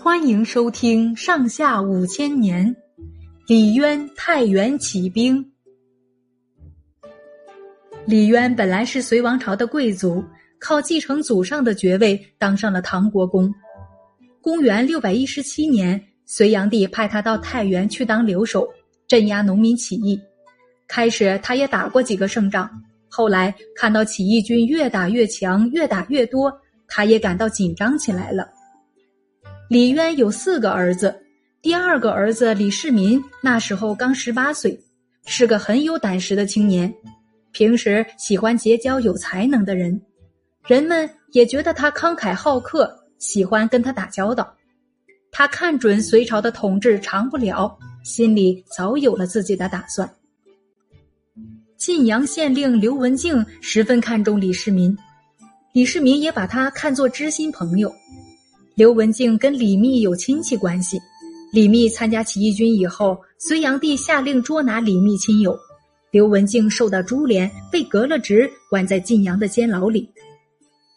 欢迎收听《上下五千年》，李渊太原起兵。李渊本来是隋王朝的贵族，靠继承祖上的爵位当上了唐国公。公元六百一十七年，隋炀帝派他到太原去当留守，镇压农民起义。开始他也打过几个胜仗，后来看到起义军越打越强，越打越多，他也感到紧张起来了。李渊有四个儿子，第二个儿子李世民那时候刚十八岁，是个很有胆识的青年，平时喜欢结交有才能的人，人们也觉得他慷慨好客，喜欢跟他打交道。他看准隋朝的统治长不了，心里早有了自己的打算。晋阳县令刘文静十分看重李世民，李世民也把他看作知心朋友。刘文静跟李密有亲戚关系，李密参加起义军以后，隋炀帝下令捉拿李密亲友，刘文静受到株连，被革了职，关在晋阳的监牢里。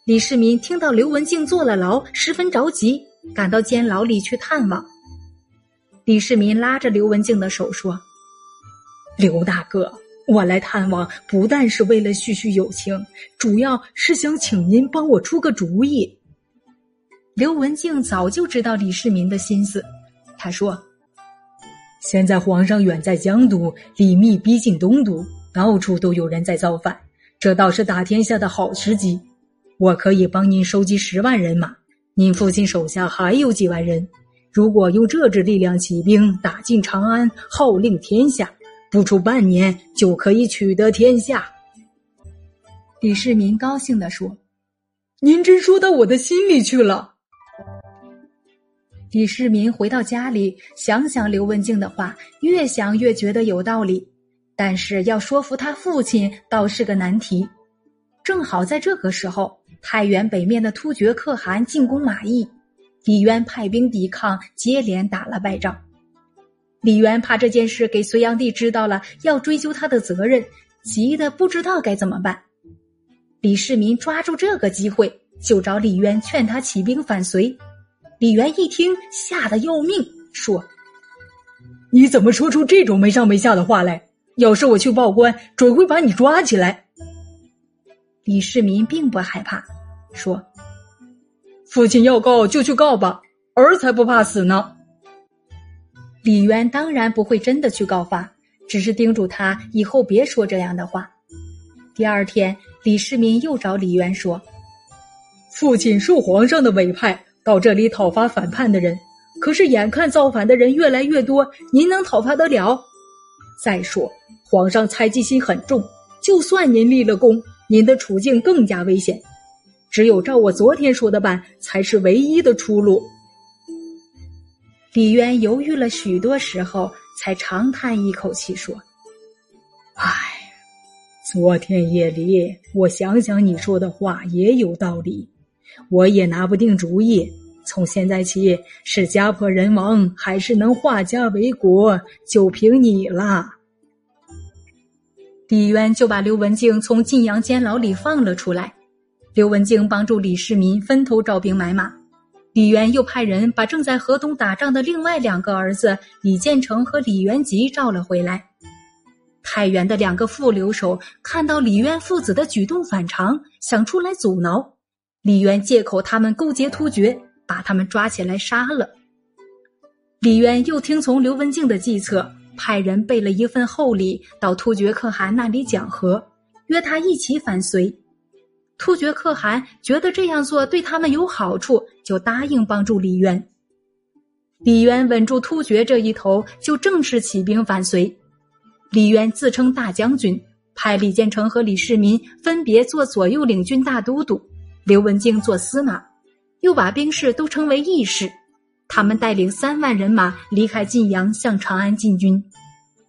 李世民听到刘文静坐了牢，十分着急，赶到监牢里去探望。李世民拉着刘文静的手说：“刘大哥，我来探望不但是为了叙叙友情，主要是想请您帮我出个主意。”刘文静早就知道李世民的心思，他说：“现在皇上远在江都，李密逼近东都，到处都有人在造反，这倒是打天下的好时机。我可以帮您收集十万人马，您父亲手下还有几万人，如果用这支力量起兵打进长安，号令天下，不出半年就可以取得天下。”李世民高兴地说：“您真说到我的心里去了。”李世民回到家里，想想刘文静的话，越想越觉得有道理。但是要说服他父亲，倒是个难题。正好在这个时候，太原北面的突厥可汗进攻马邑，李渊派兵抵抗，接连打了败仗。李渊怕这件事给隋炀帝知道了，要追究他的责任，急得不知道该怎么办。李世民抓住这个机会，就找李渊劝他起兵反隋。李渊一听，吓得要命，说：“你怎么说出这种没上没下的话来？要是我去报官，准会把你抓起来。”李世民并不害怕，说：“父亲要告就去告吧，儿才不怕死呢。”李渊当然不会真的去告发，只是叮嘱他以后别说这样的话。第二天，李世民又找李渊说：“父亲受皇上的委派。”到这里讨伐反叛的人，可是眼看造反的人越来越多，您能讨伐得了？再说皇上猜忌心很重，就算您立了功，您的处境更加危险。只有照我昨天说的办，才是唯一的出路。李渊犹豫了许多时候，才长叹一口气说：“唉，昨天夜里我想想你说的话也有道理。”我也拿不定主意。从现在起，是家破人亡，还是能化家为国，就凭你了。李渊就把刘文静从晋阳监牢里放了出来。刘文静帮助李世民分头招兵买马。李渊又派人把正在河东打仗的另外两个儿子李建成和李元吉召了回来。太原的两个副留守看到李渊父子的举动反常，想出来阻挠。李渊借口他们勾结突厥，把他们抓起来杀了。李渊又听从刘文静的计策，派人备了一份厚礼到突厥可汗那里讲和，约他一起反隋。突厥可汗觉得这样做对他们有好处，就答应帮助李渊。李渊稳住突厥这一头，就正式起兵反隋。李渊自称大将军，派李建成和李世民分别做左右领军大都督。刘文静做司马，又把兵士都称为义士。他们带领三万人马离开晋阳，向长安进军。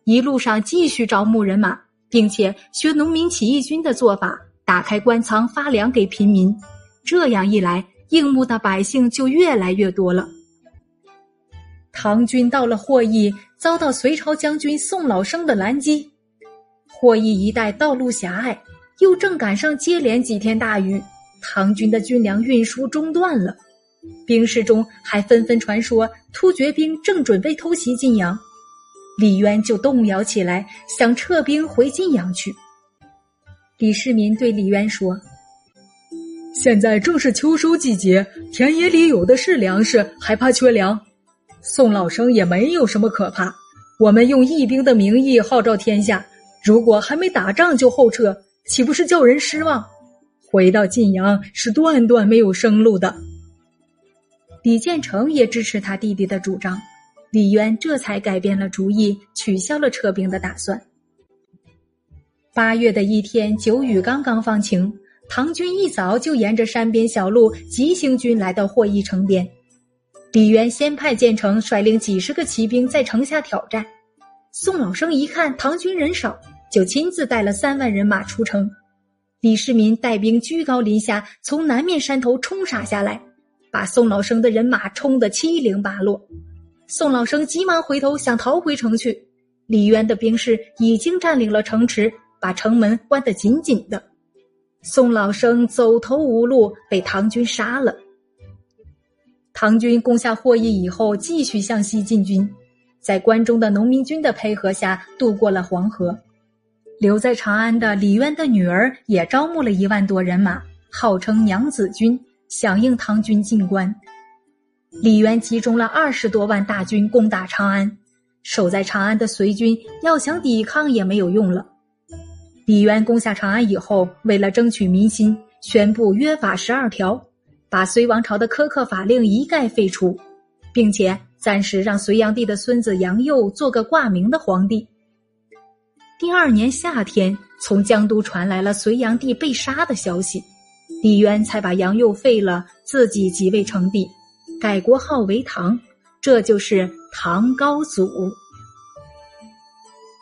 一路上继续招募人马，并且学农民起义军的做法，打开官仓发粮给平民。这样一来，应募的百姓就越来越多了。唐军到了霍邑，遭到隋朝将军宋老生的拦击。霍邑一带道路狭隘，又正赶上接连几天大雨。唐军的军粮运输中断了，兵士中还纷纷传说突厥兵正准备偷袭晋阳，李渊就动摇起来，想撤兵回晋阳去。李世民对李渊说：“现在正是秋收季节，田野里有的是粮食，还怕缺粮？宋老生也没有什么可怕。我们用义兵的名义号召天下，如果还没打仗就后撤，岂不是叫人失望？回到晋阳是断断没有生路的。”李建成也支持他弟弟的主张，李渊这才改变了主意，取消了撤兵的打算。八月的一天，九雨刚刚放晴，唐军一早就沿着山边小路急行军来到霍邑城边。李渊先派建成率领几十个骑兵在城下挑战。宋老生一看唐军人少，就亲自带了三万人马出城。李世民带兵居高临下，从南面山头冲杀下来，把宋老生的人马冲得七零八落。宋老生急忙回头想逃回城去，李渊的兵士已经占领了城池。把城门关得紧紧的，宋老生走投无路，被唐军杀了。唐军攻下霍邑以后，继续向西进军，在关中的农民军的配合下，渡过了黄河。留在长安的李渊的女儿也招募了一万多人马，号称娘子军，响应唐军进关。李渊集中了二十多万大军攻打长安，守在长安的隋军要想抵抗也没有用了。李渊攻下长安以后，为了争取民心，宣布约法十二条，把隋王朝的苛刻法令一概废除，并且暂时让隋炀帝的孙子杨佑做个挂名的皇帝。第二年夏天，从江都传来了隋炀帝被杀的消息，李渊才把杨佑废了，自己即位称帝，改国号为唐，这就是唐高祖。